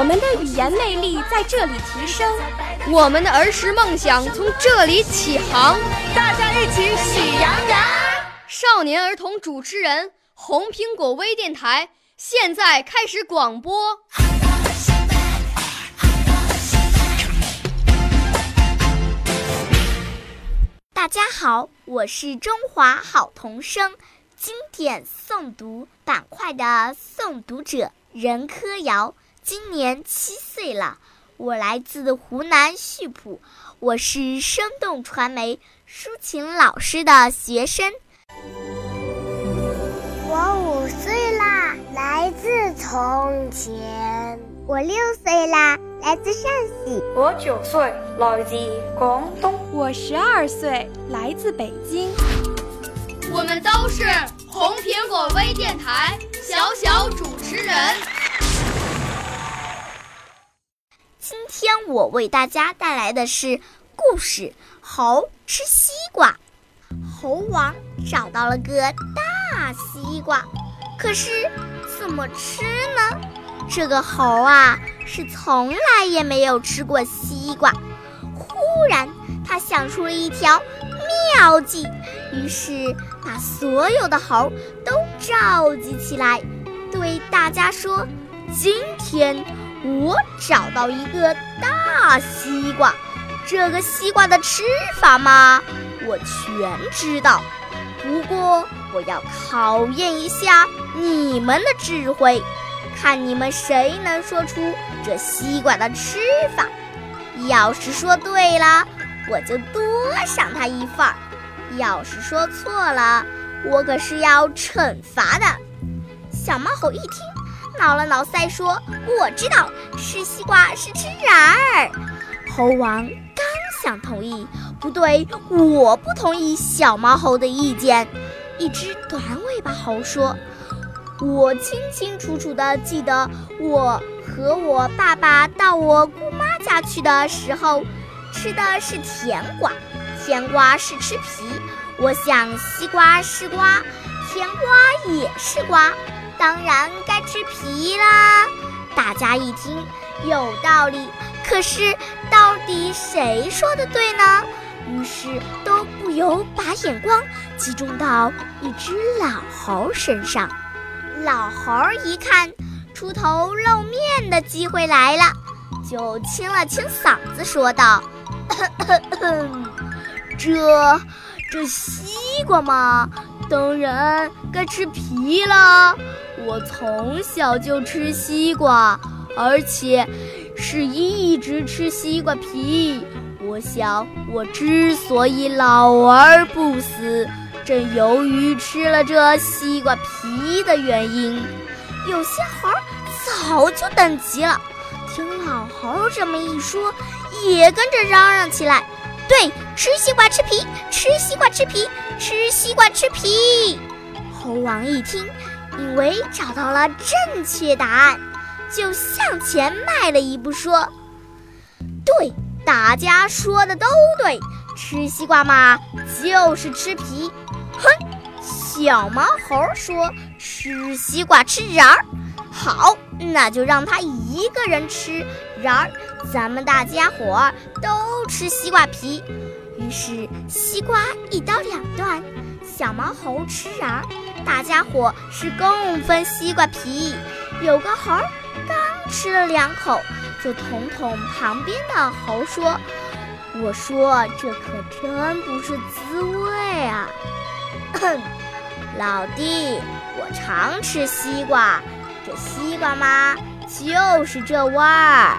我们的语言魅力在这里提升，我们的儿时梦想从这里起航。大家一起喜羊羊。少年儿童主持人，红苹果微电台现在开始广播。大家好，我是中华好童声经典诵读板块的诵读者任科瑶，今年七岁了，我来自湖南溆浦，我是生动传媒抒情老师的学生。我五岁啦，来自从前。我六岁啦，来自陕西。我九岁，来自广东。我十二岁，来自北京。我们都是红苹果微电台小小主持人。我为大家带来的是故事《猴吃西瓜》。猴王找到了个大西瓜，可是怎么吃呢？这个猴啊，是从来也没有吃过西瓜。忽然，他想出了一条妙计，于是把所有的猴都召集起来，对大家说：“今天我找到一个大西瓜，这个西瓜的吃法嘛，我全知道。不过，我要考验一下你们的智慧。”看你们谁能说出这西瓜的吃法，要是说对了，我就多赏他一份儿；要是说错了，我可是要惩罚的。小猫猴一听，挠了挠腮说：“我知道，吃西瓜是吃瓤儿。”猴王刚想同意，不对，我不同意小毛猴的意见。一只短尾巴猴说。我清清楚楚地记得，我和我爸爸到我姑妈家去的时候，吃的是甜瓜，甜瓜是吃皮。我想西瓜是瓜，甜瓜也是瓜，当然该吃皮啦。大家一听有道理，可是到底谁说的对呢？于是都不由把眼光集中到一只老猴身上。老猴一看出头露面的机会来了，就清了清嗓子说道：“这这西瓜嘛，当然该吃皮了。我从小就吃西瓜，而且是一直吃西瓜皮。我想，我之所以老而不死。”正由于吃了这西瓜皮的原因，有些猴儿早就等急了。听老猴这么一说，也跟着嚷嚷起来：“对，吃西瓜吃皮，吃西瓜吃皮，吃西瓜吃皮。”猴王一听，以为找到了正确答案，就向前迈了一步，说：“对，大家说的都对，吃西瓜嘛，就是吃皮。”哼，小毛猴说：“吃西瓜吃瓤儿，好，那就让他一个人吃瓤儿，咱们大家伙儿都吃西瓜皮。”于是西瓜一刀两断，小毛猴吃瓤，大家伙是共分西瓜皮。有个猴儿刚吃了两口，就捅捅旁边的猴说：“我说这可真不是滋味啊！”哼，老弟，我常吃西瓜，这西瓜嘛，就是这味儿。